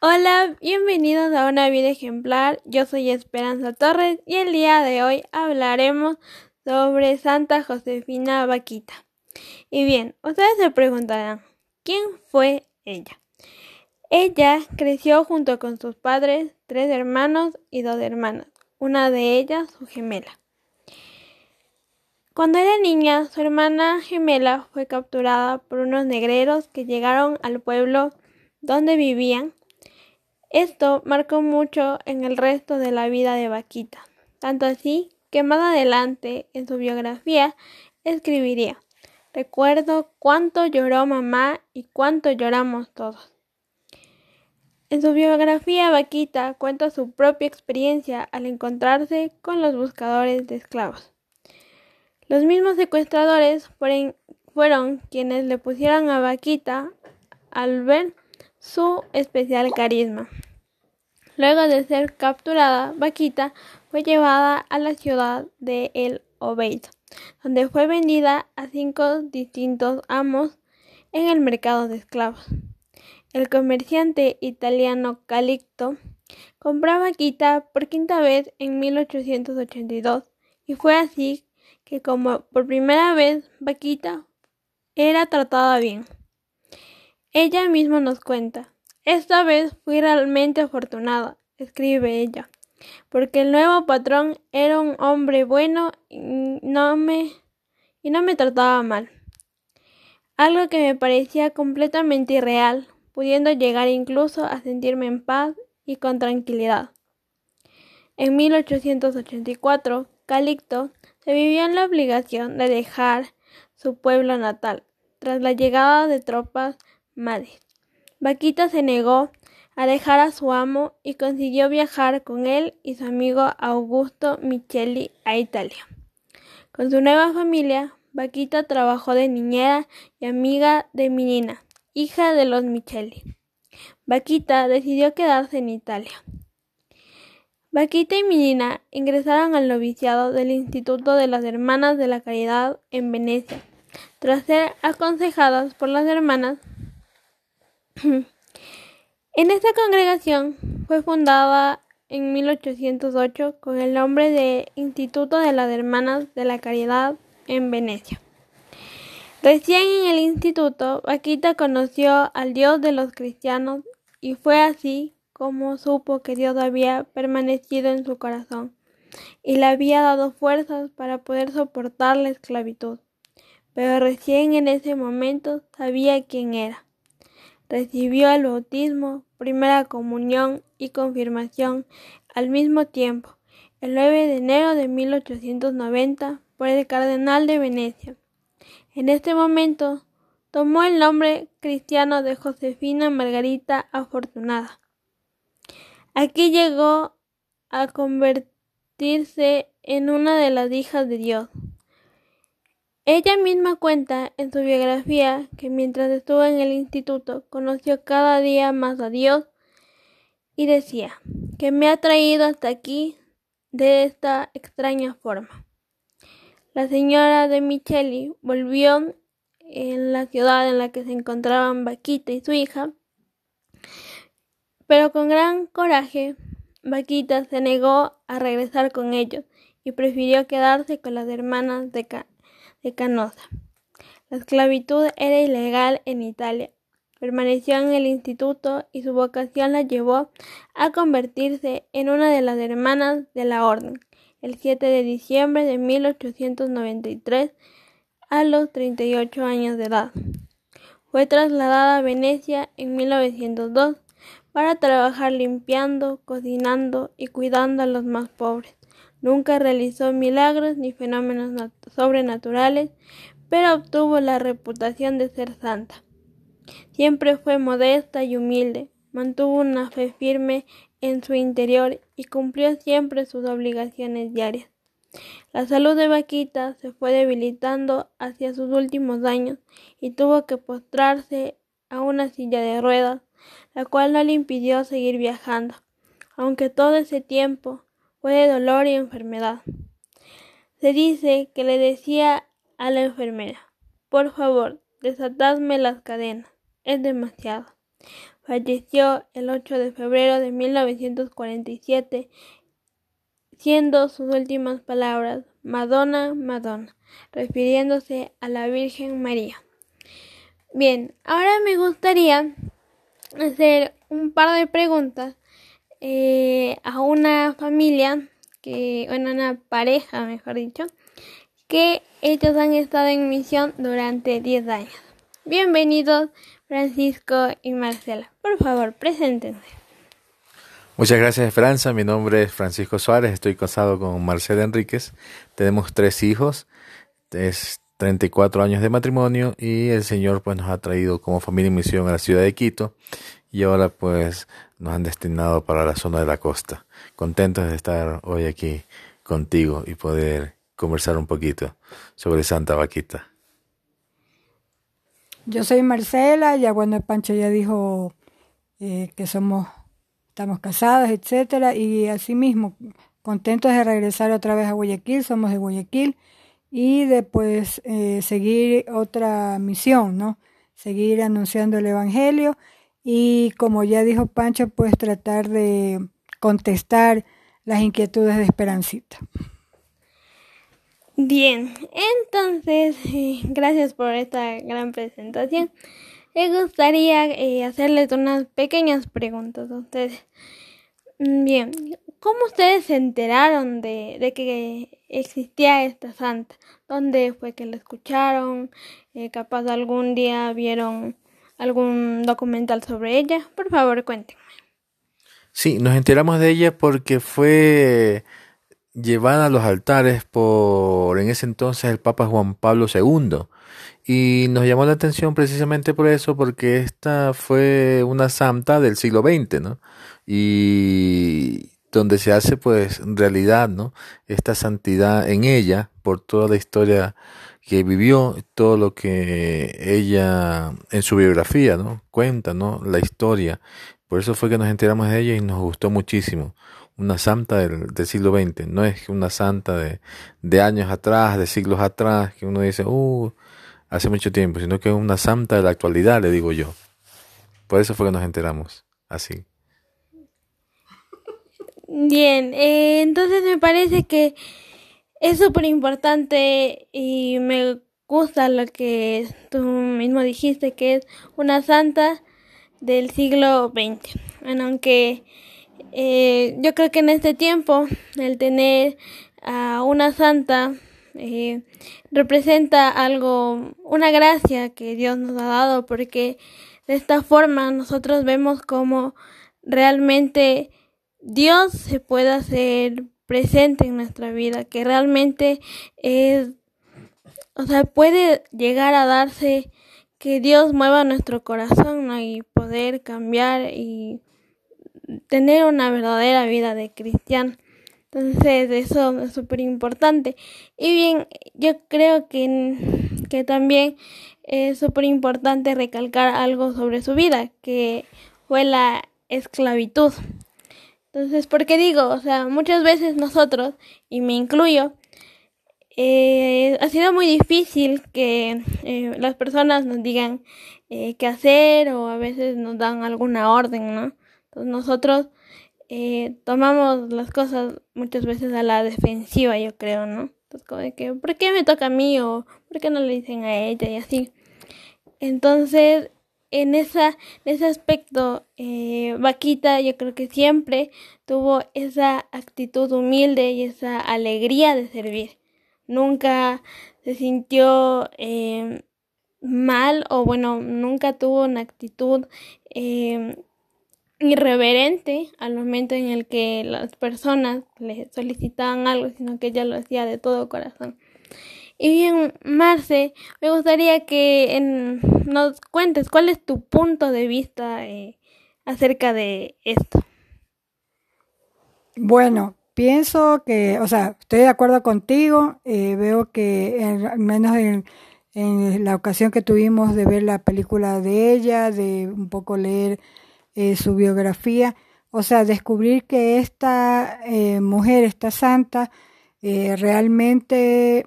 Hola, bienvenidos a una vida ejemplar. Yo soy Esperanza Torres y el día de hoy hablaremos sobre Santa Josefina Vaquita. Y bien, ustedes se preguntarán, ¿quién fue ella? Ella creció junto con sus padres, tres hermanos y dos hermanas, una de ellas su gemela. Cuando era niña, su hermana gemela fue capturada por unos negreros que llegaron al pueblo donde vivían esto marcó mucho en el resto de la vida de Vaquita, tanto así que más adelante en su biografía escribiría Recuerdo cuánto lloró mamá y cuánto lloramos todos. En su biografía, Vaquita cuenta su propia experiencia al encontrarse con los buscadores de esclavos. Los mismos secuestradores fueron quienes le pusieron a Vaquita al ver su especial carisma. Luego de ser capturada, Vaquita fue llevada a la ciudad de El Obeid, donde fue vendida a cinco distintos amos en el mercado de esclavos. El comerciante italiano Calixto compró Vaquita por quinta vez en 1882 y fue así que como por primera vez Vaquita era tratada bien. Ella misma nos cuenta, esta vez fui realmente afortunada, escribe ella, porque el nuevo patrón era un hombre bueno y no me, y no me trataba mal. Algo que me parecía completamente irreal, pudiendo llegar incluso a sentirme en paz y con tranquilidad. En 1884, Calixto se vivió en la obligación de dejar su pueblo natal tras la llegada de tropas Madrid. Vaquita se negó a dejar a su amo y consiguió viajar con él y su amigo Augusto Micheli a Italia. Con su nueva familia, Vaquita trabajó de niñera y amiga de Minina, hija de los Micheli. Vaquita decidió quedarse en Italia. Vaquita y Minina ingresaron al noviciado del Instituto de las Hermanas de la Caridad en Venecia, tras ser aconsejadas por las hermanas en esta congregación fue fundada en 1808 con el nombre de Instituto de las Hermanas de la Caridad en Venecia. Recién en el instituto, Vaquita conoció al Dios de los cristianos y fue así como supo que Dios había permanecido en su corazón y le había dado fuerzas para poder soportar la esclavitud. Pero recién en ese momento sabía quién era. Recibió el bautismo, primera comunión y confirmación al mismo tiempo, el 9 de enero de 1890, por el cardenal de Venecia. En este momento tomó el nombre cristiano de Josefina Margarita Afortunada. Aquí llegó a convertirse en una de las hijas de Dios. Ella misma cuenta en su biografía que mientras estuvo en el instituto conoció cada día más a Dios y decía que me ha traído hasta aquí de esta extraña forma. La señora de Micheli volvió en la ciudad en la que se encontraban Vaquita y su hija, pero con gran coraje Vaquita se negó a regresar con ellos y prefirió quedarse con las hermanas de, de Canosa. La esclavitud era ilegal en Italia. Permaneció en el instituto y su vocación la llevó a convertirse en una de las hermanas de la orden el 7 de diciembre de 1893 a los 38 años de edad. Fue trasladada a Venecia en 1902 para trabajar limpiando, cocinando y cuidando a los más pobres. Nunca realizó milagros ni fenómenos sobrenaturales, pero obtuvo la reputación de ser santa. Siempre fue modesta y humilde, mantuvo una fe firme en su interior y cumplió siempre sus obligaciones diarias. La salud de Vaquita se fue debilitando hacia sus últimos años y tuvo que postrarse a una silla de ruedas, la cual no le impidió seguir viajando, aunque todo ese tiempo fue de dolor y enfermedad. Se dice que le decía a la enfermera, por favor, desatadme las cadenas, es demasiado. falleció el 8 de febrero de 1947, siendo sus últimas palabras Madonna, Madonna, refiriéndose a la Virgen María. Bien, ahora me gustaría hacer un par de preguntas eh, a una familia, que, bueno, una pareja, mejor dicho, que ellos han estado en misión durante 10 años. Bienvenidos, Francisco y Marcela. Por favor, preséntense. Muchas gracias, Esperanza. Mi nombre es Francisco Suárez. Estoy casado con Marcela Enríquez. Tenemos tres hijos. Es 34 años de matrimonio y el Señor pues nos ha traído como familia en misión a la ciudad de Quito y ahora pues nos han destinado para la zona de la costa. Contentos de estar hoy aquí contigo y poder conversar un poquito sobre Santa Vaquita. Yo soy Marcela, ya bueno, Pancho ya dijo eh, que somos, estamos casados, etcétera, y asimismo, contentos de regresar otra vez a Guayaquil, somos de Guayaquil, y después eh, seguir otra misión, ¿no? Seguir anunciando el Evangelio y como ya dijo Pancho, pues tratar de contestar las inquietudes de Esperancita. Bien, entonces, eh, gracias por esta gran presentación. Me gustaría eh, hacerles unas pequeñas preguntas a ustedes. Mm, bien, ¿cómo ustedes se enteraron de, que existía esta santa? ¿Dónde fue que la escucharon? Eh, capaz algún día vieron algún documental sobre ella. Por favor, cuéntenme. Sí, nos enteramos de ella porque fue llevada a los altares por en ese entonces el Papa Juan Pablo II. Y nos llamó la atención precisamente por eso, porque esta fue una santa del siglo XX, ¿no? Y donde se hace pues realidad, ¿no? Esta santidad en ella por toda la historia que vivió, todo lo que ella en su biografía, ¿no? Cuenta, ¿no? La historia. Por eso fue que nos enteramos de ella y nos gustó muchísimo una santa del, siglo XX, no es una santa de, de, años atrás, de siglos atrás, que uno dice, uh, hace mucho tiempo, sino que es una santa de la actualidad, le digo yo. Por eso fue que nos enteramos, así. Bien, eh, entonces me parece que es súper importante y me gusta lo que tú mismo dijiste, que es una santa del siglo XX. Aunque eh, yo creo que en este tiempo el tener a una santa eh, representa algo, una gracia que Dios nos ha dado, porque de esta forma nosotros vemos cómo realmente Dios se puede hacer presente en nuestra vida, que realmente es, o sea, puede llegar a darse que Dios mueva nuestro corazón y poder cambiar y tener una verdadera vida de cristiano. Entonces eso es súper importante. Y bien, yo creo que, que también es súper importante recalcar algo sobre su vida, que fue la esclavitud. Entonces, ¿por qué digo? O sea, muchas veces nosotros, y me incluyo, eh, ha sido muy difícil que eh, las personas nos digan eh, qué hacer o a veces nos dan alguna orden, ¿no? nosotros eh, tomamos las cosas muchas veces a la defensiva, yo creo, ¿no? Entonces, como de que, ¿por qué me toca a mí o por qué no le dicen a ella y así? Entonces, en, esa, en ese aspecto, eh, Vaquita yo creo que siempre tuvo esa actitud humilde y esa alegría de servir. Nunca se sintió eh, mal o bueno, nunca tuvo una actitud eh, irreverente al momento en el que las personas le solicitaban algo, sino que ella lo hacía de todo corazón. Y bien, Marce, me gustaría que nos cuentes cuál es tu punto de vista eh, acerca de esto. Bueno, pienso que, o sea, estoy de acuerdo contigo, eh, veo que al menos en, la ocasión que tuvimos de ver la película de ella, de un poco leer eh, su biografía, o sea, descubrir que esta mujer, esta santa, realmente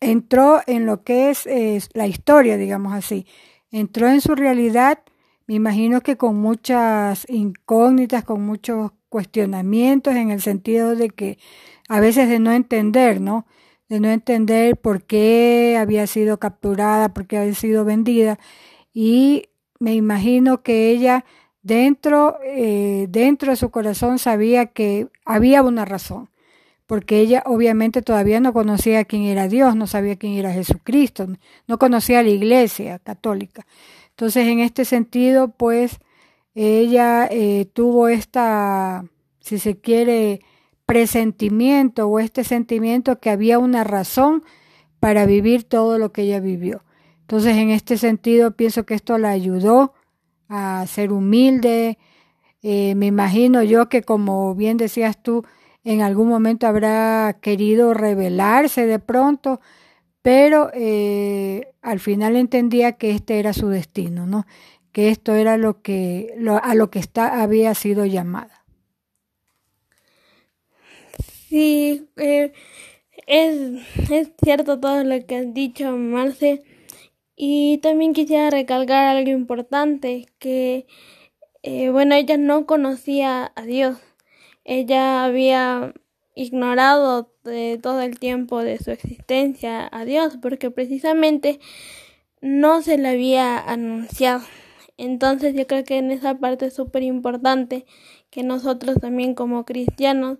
entró en lo que es la historia, digamos así, entró en su realidad, me imagino que con muchas incógnitas, con muchos cuestionamientos en el sentido de que a veces de no entender, ¿no? De no entender por qué había sido capturada, por qué había sido vendida. Y me imagino que ella dentro, eh, dentro de su corazón sabía que había una razón, porque ella obviamente todavía no conocía quién era Dios, no sabía quién era Jesucristo, no conocía la iglesia católica. Entonces, en este sentido, pues, ella eh, tuvo esta si se quiere, presentimiento o este sentimiento que había una razón para vivir todo lo que ella vivió. Entonces, en este sentido, pienso que esto la ayudó a ser humilde. Eh, me imagino yo que, como bien decías tú, en algún momento habrá querido rebelarse de pronto, pero eh, al final entendía que este era su destino, ¿no? Que esto era lo que a lo que está, había sido llamada. Sí, eh, es, es cierto todo lo que has dicho, Marce. Y también quisiera recalcar algo importante, que, eh, bueno, ella no conocía a Dios. Ella había ignorado de todo el tiempo de su existencia a Dios, porque precisamente no se le había anunciado. Entonces yo creo que en esa parte es súper importante que nosotros también como cristianos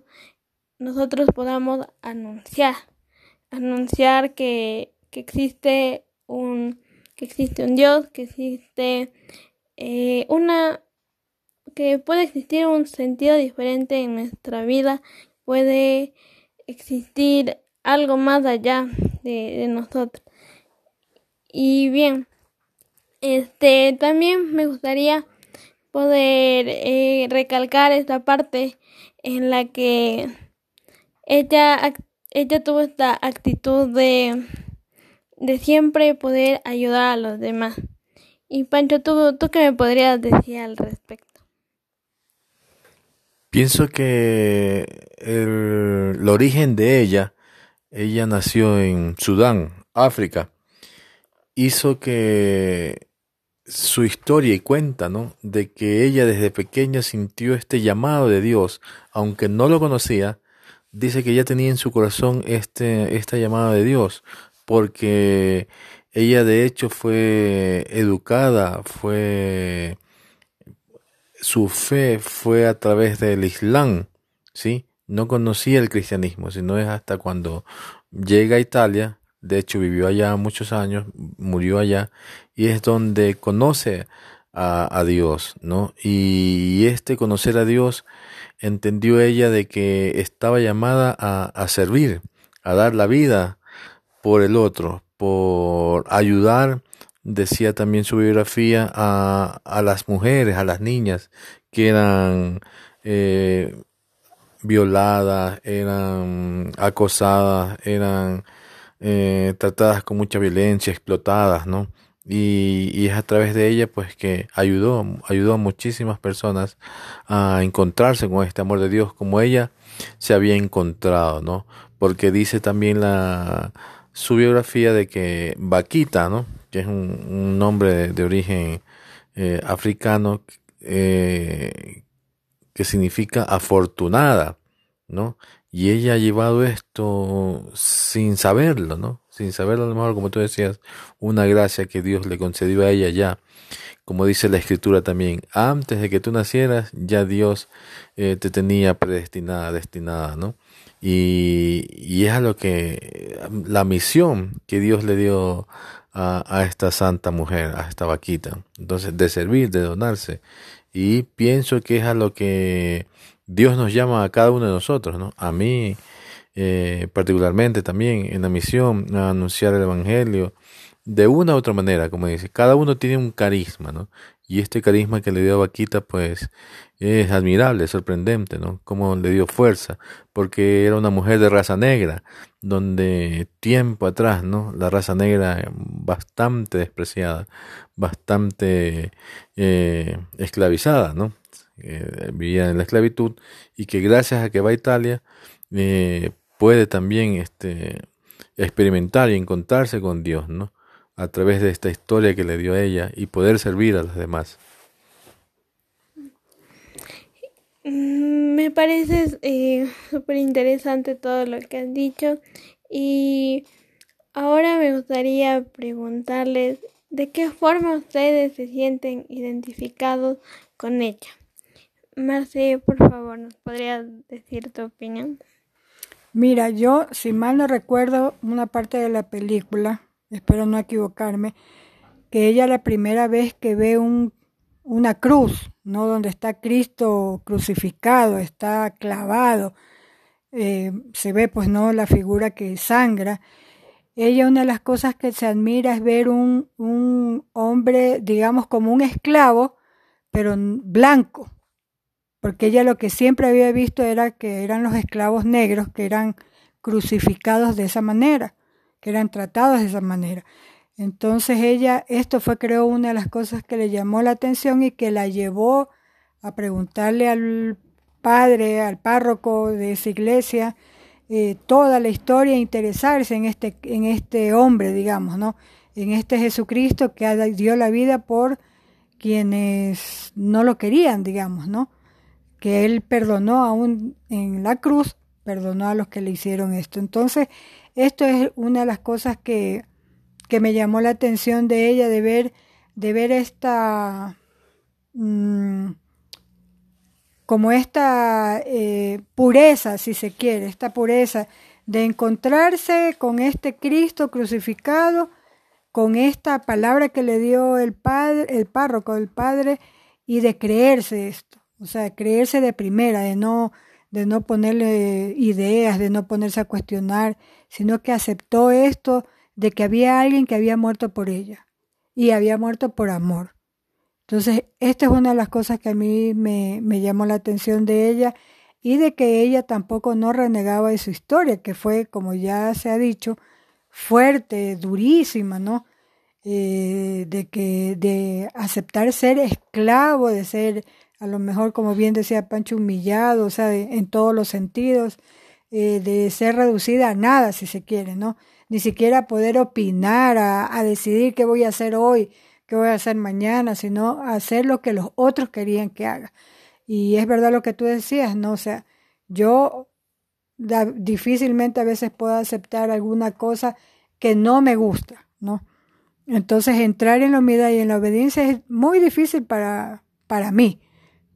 nosotros podamos anunciar, anunciar que, que existe un que existe un Dios, que existe eh, una que puede existir un sentido diferente en nuestra vida, puede existir algo más allá de, nosotros. Y bien, este también me gustaría poder eh, recalcar esta parte en la que ella, ella tuvo esta actitud de, de siempre poder ayudar a los demás. Y Pancho, ¿tú, ¿tú qué me podrías decir al respecto? Pienso que el, origen de ella, ella nació en Sudán, África, hizo que su historia y cuenta, ¿no? De que ella desde pequeña sintió este llamado de Dios, aunque no lo conocía, dice que ella tenía en su corazón este, esta llamada de Dios, porque ella de hecho fue educada, fue su fe fue a través del Islam, ¿sí? No conocía el cristianismo, sino es hasta cuando llega a Italia, de hecho vivió allá muchos años, murió allá, y es donde conoce a, a Dios, ¿no? Y este conocer a Dios entendió ella de que estaba llamada a, a servir, a dar la vida por el otro, por ayudar, decía también su biografía, a, a las mujeres, a las niñas que eran eh, violadas, eran acosadas, eran eh, tratadas con mucha violencia, explotadas, ¿no? y, es a través de ella pues que ayudó, ayudó a muchísimas personas a encontrarse con este amor de Dios como ella se había encontrado, ¿no? Porque dice también la su biografía de que Vaquita, ¿no? Que es un, nombre de, origen eh, africano eh, que significa afortunada, ¿no? Y ella ha llevado esto sin saberlo, ¿no? sin saberlo a lo mejor, como tú decías, una gracia que Dios le concedió a ella ya. Como dice la escritura también, antes de que tú nacieras, ya Dios eh, te tenía predestinada, destinada, ¿no? Y, y, es a lo que, la misión que Dios le dio a, esta santa mujer, a esta vaquita. Entonces, de servir, de donarse. Y pienso que es a lo que Dios nos llama a cada uno de nosotros, ¿no? A mí, eh, particularmente también en la misión a anunciar el Evangelio de una u otra manera, como dice, cada uno tiene un carisma, ¿no? Y este carisma que le dio a Vaquita, pues, es admirable, sorprendente, ¿no? Cómo le dio fuerza, porque era una mujer de raza negra, donde tiempo atrás, ¿no? La raza negra bastante despreciada, bastante eh, esclavizada, ¿no? Eh, vivía en la esclavitud y que gracias a que va a Italia, eh, puede también este, experimentar y encontrarse con Dios, ¿no? A través de esta historia que le dio a ella y poder servir a los demás. Mm, me parece eh, súper interesante todo lo que han dicho y ahora me gustaría preguntarles de qué forma ustedes se sienten identificados con ella. Marce, por favor, ¿nos podrías decir tu opinión? Mira, yo, si mal no recuerdo, una parte de la película, espero no equivocarme, que ella la primera vez que ve un, una cruz, ¿no? Donde está Cristo crucificado, está clavado, eh, se ve pues no la figura que sangra. Ella una de las cosas que se admira es ver un, un hombre, digamos, como un esclavo, pero blanco, porque ella lo que siempre había visto era que eran los esclavos negros que eran crucificados de esa manera, que eran tratados de esa manera. Entonces ella, esto fue creo una de las cosas que le llamó la atención y que la llevó a preguntarle al padre, al párroco de esa iglesia, eh, toda la historia interesarse en este, en este hombre, digamos, ¿no? En este Jesucristo que dio la vida por quienes no lo querían, digamos, ¿no? Que él perdonó aún en la cruz, perdonó a los que le hicieron esto. Entonces, esto es una de las cosas que, que me llamó la atención de ella, de ver, de ver esta... Mm, como esta eh, pureza, si se quiere, esta pureza de encontrarse con este Cristo crucificado, con esta palabra que le dio el padre, el párroco del padre, y de creerse esto, o sea, creerse de primera, de no, de no ponerle ideas, de no ponerse a cuestionar, sino que aceptó esto de que había alguien que había muerto por ella y había muerto por amor. Entonces, esta es una de las cosas que a mí me, me, llamó la atención de ella y de que ella tampoco no renegaba de su historia, que fue, como ya se ha dicho, fuerte, durísima, ¿no? Eh, de que de aceptar ser esclavo, de ser, a lo mejor, como bien decía Pancho, humillado, o sea, en todos los sentidos, eh, de ser reducida a nada, si se quiere, ¿no? Ni siquiera poder opinar, a, a decidir qué voy a hacer hoy, qué voy a hacer mañana, sino hacer lo que los otros querían que haga. Y es verdad lo que tú decías, ¿no? O sea, yo difícilmente a veces puedo aceptar alguna cosa que no me gusta, ¿no? Entonces entrar en la humildad y en la obediencia es muy difícil para, para mí.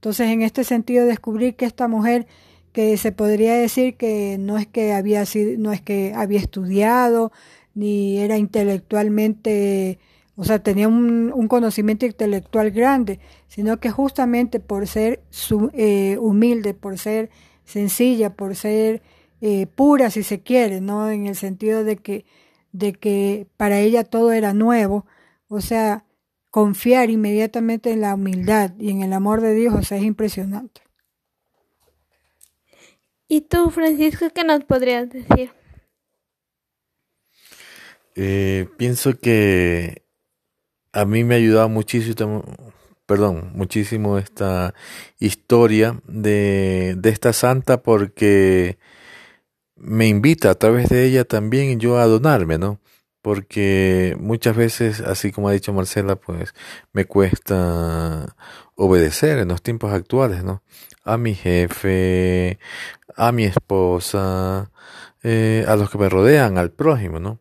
Entonces en este sentido descubrir que esta mujer que se podría decir que no es que había sido, no es que había estudiado ni era intelectualmente o sea, tenía un, un, conocimiento intelectual grande, sino que justamente por ser su, eh, humilde, por ser sencilla, por ser eh, pura, si se quiere, ¿no? En el sentido de que, de que para ella todo era nuevo, o sea, confiar inmediatamente en la humildad y en el amor de Dios, o sea, es impresionante. ¿Y tú, Francisco, qué nos podrías decir? Eh, pienso que a mí me ha ayudado muchísimo, perdón, muchísimo esta historia de, de esta santa porque me invita a través de ella también yo a donarme, ¿no? Porque muchas veces, así como ha dicho Marcela, pues me cuesta obedecer en los tiempos actuales, ¿no? A mi jefe, a mi esposa, eh, a los que me rodean, al prójimo, ¿no?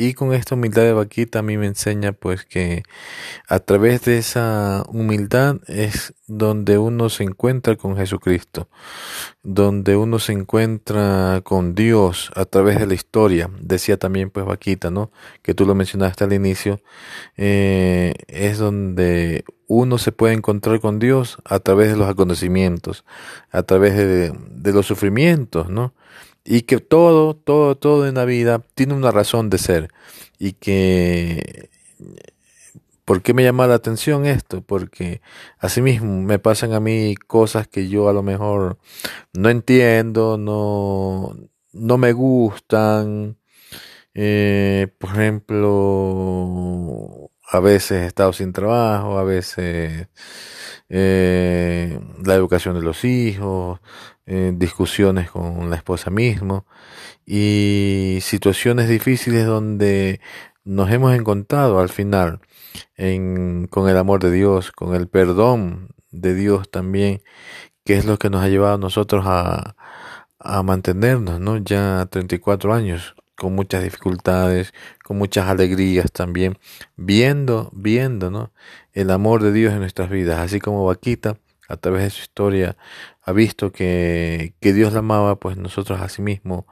Y con esta humildad de vaquita a mí me enseña pues que a través de esa humildad es donde uno se encuentra con Jesucristo, donde uno se encuentra con Dios a través de la historia. Decía también pues vaquita, ¿no? Que tú lo mencionaste al inicio, eh, es donde uno se puede encontrar con Dios a través de los acontecimientos, a través de, de los sufrimientos, ¿no? Y que todo, todo, todo en la vida tiene una razón de ser y que ¿Por qué me llama la atención esto? Porque asimismo me pasan a mí cosas que yo a lo mejor no entiendo, no, no me gustan. Eh, por ejemplo, a veces he estado sin trabajo, a veces eh, la educación de los hijos, eh, discusiones con la esposa mismo y situaciones difíciles donde nos hemos encontrado al final en, con el amor de Dios, con el perdón de Dios también, que es lo que nos ha llevado a nosotros a, a mantenernos, ¿no? Ya 34 años, con muchas dificultades, con muchas alegrías también, viendo, viendo, ¿no? El amor de Dios en nuestras vidas, así como Vaquita, a través de su historia, ha visto que, que Dios la amaba, pues nosotros asimismo,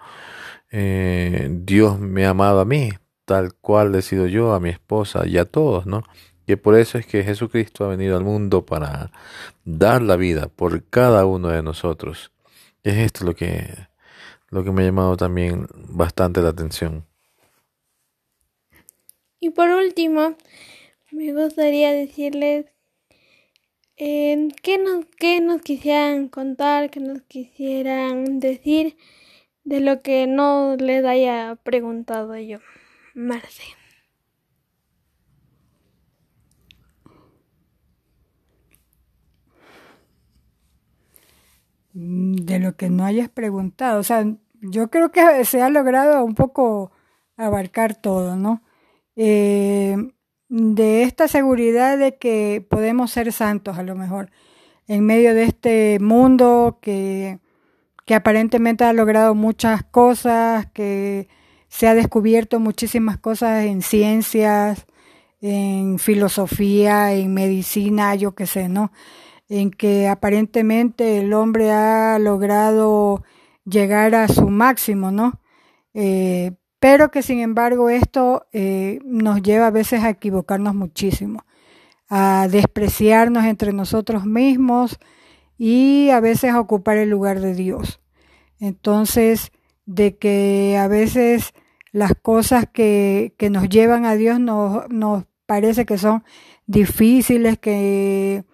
eh, Dios me ha amado a mí, tal cual he sido yo, a mi esposa y a todos, ¿no? Que por eso es que Jesucristo ha venido al mundo para dar la vida por cada uno de nosotros. Es esto lo que, lo que me ha llamado también bastante la atención. Y por último, me gustaría decirles qué, nos, qué nos quisieran contar, qué nos quisieran decir de lo que no les haya preguntado yo, Marce. De lo que no hayas preguntado, o sea, yo creo que se ha logrado un poco abarcar todo, ¿no? Eh, de esta seguridad de que podemos ser santos a lo mejor en medio de este mundo que, que aparentemente ha logrado muchas cosas, que se ha descubierto muchísimas cosas en ciencias, en filosofía, en medicina, yo qué sé, ¿no? En que aparentemente el hombre ha logrado llegar a su máximo, ¿no? Eh, pero que sin embargo esto eh, nos lleva a veces a equivocarnos muchísimo, a despreciarnos entre nosotros mismos y a veces a ocupar el lugar de Dios. Entonces, de que a veces las cosas que, que nos llevan a Dios nos, nos parece que son difíciles, que,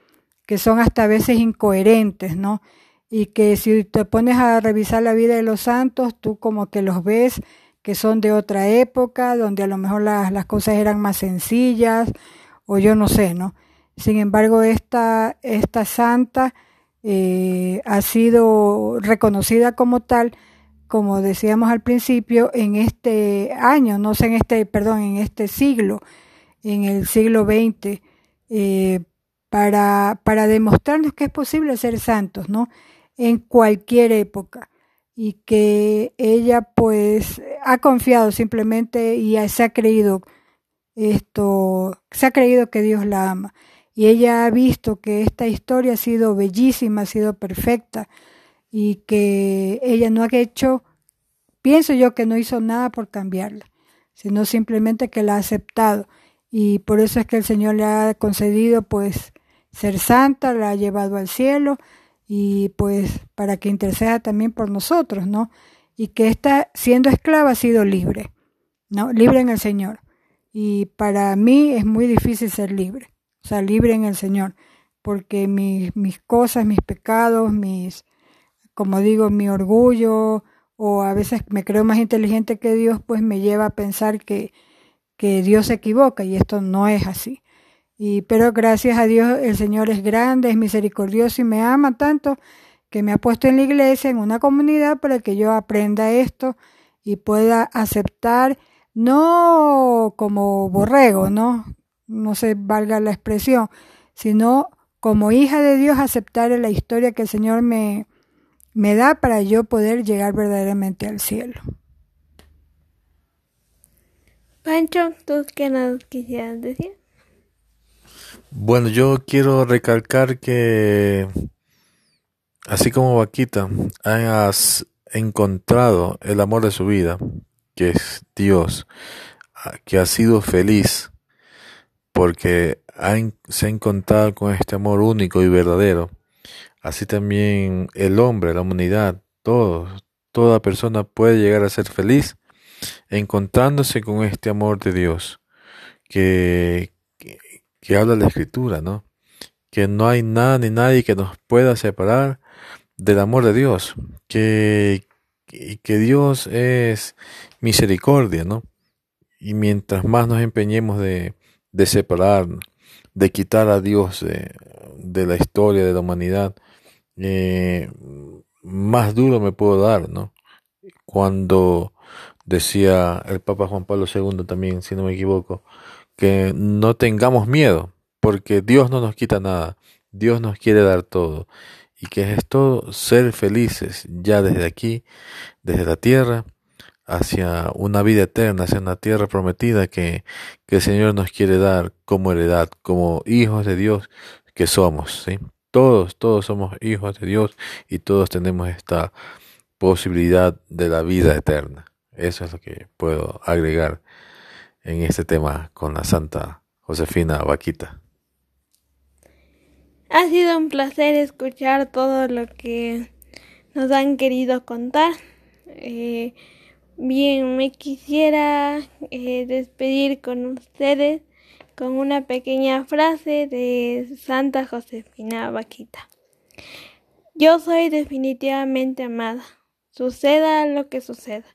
que son hasta a veces incoherentes, ¿no? Y que si te pones a revisar la vida de los santos, tú como que los ves que son de otra época, donde a lo mejor las, las cosas eran más sencillas, o yo no sé, ¿no? Sin embargo, esta, esta santa eh, ha sido reconocida como tal, como decíamos al principio, en este año, no sé, en este, perdón, en este siglo, en el siglo XX, eh, para, para demostrarnos que es posible ser santos, ¿no? En cualquier época y que ella pues ha confiado simplemente y se ha creído esto, se ha creído que Dios la ama. Y ella ha visto que esta historia ha sido bellísima, ha sido perfecta y que ella no ha hecho, pienso yo que no hizo nada por cambiarla, sino simplemente que la ha aceptado. Y por eso es que el Señor le ha concedido pues ser santa, la ha llevado al cielo y pues para que interceda también por nosotros, ¿no? Y que esta, siendo esclava, ha sido libre, ¿no? Libre en el Señor. Y para mí es muy difícil ser libre, o sea, libre en el Señor, porque mis, mis cosas, mis pecados, mis, como digo, mi orgullo, o a veces me creo más inteligente que Dios, pues me lleva a pensar que, que Dios se equivoca y esto no es así. Y, pero gracias a Dios el Señor es grande, es misericordioso y me ama tanto que me ha puesto en la iglesia, en una comunidad, para que yo aprenda esto y pueda aceptar, no como borrego, ¿no? No se valga la expresión, sino como hija de Dios aceptar la historia que el Señor me, me da para yo poder llegar verdaderamente al cielo. Pancho, ¿tú qué nos quisieras decir? Bueno, yo quiero recalcar que así como Vaquita has encontrado el amor de su vida, que es Dios, que ha sido feliz porque se ha encontrado con este amor único y verdadero. Así también el hombre, la humanidad, todos, toda persona puede llegar a ser feliz encontrándose con este amor de Dios, que, que habla la escritura, ¿no? Que no hay nada ni nadie que nos pueda separar del amor de Dios, que, que Dios es misericordia, ¿no? Y mientras más nos empeñemos de, de separar, de quitar a Dios de, la historia de la humanidad, eh, más duro me puedo dar, ¿no? Cuando decía el Papa Juan Pablo II también, si no me equivoco, que no tengamos miedo, porque Dios no nos quita nada. Dios nos quiere dar todo. ¿Y que es todo? Ser felices ya desde aquí, desde la tierra, hacia una vida eterna, hacia una tierra prometida que, que el Señor nos quiere dar como heredad, como hijos de Dios que somos. ¿sí? Todos, todos somos hijos de Dios y todos tenemos esta posibilidad de la vida eterna. Eso es lo que puedo agregar en este tema con la Santa Josefina Vaquita. Ha sido un placer escuchar todo lo que nos han querido contar. Eh, bien, me quisiera eh, despedir con ustedes con una pequeña frase de Santa Josefina Vaquita. Yo soy definitivamente amada, suceda lo que suceda.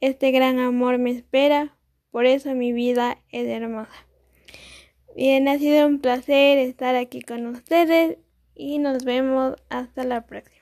Este gran amor me espera, por eso mi vida es hermosa. Bien, ha sido un placer estar aquí con ustedes y nos vemos hasta la próxima.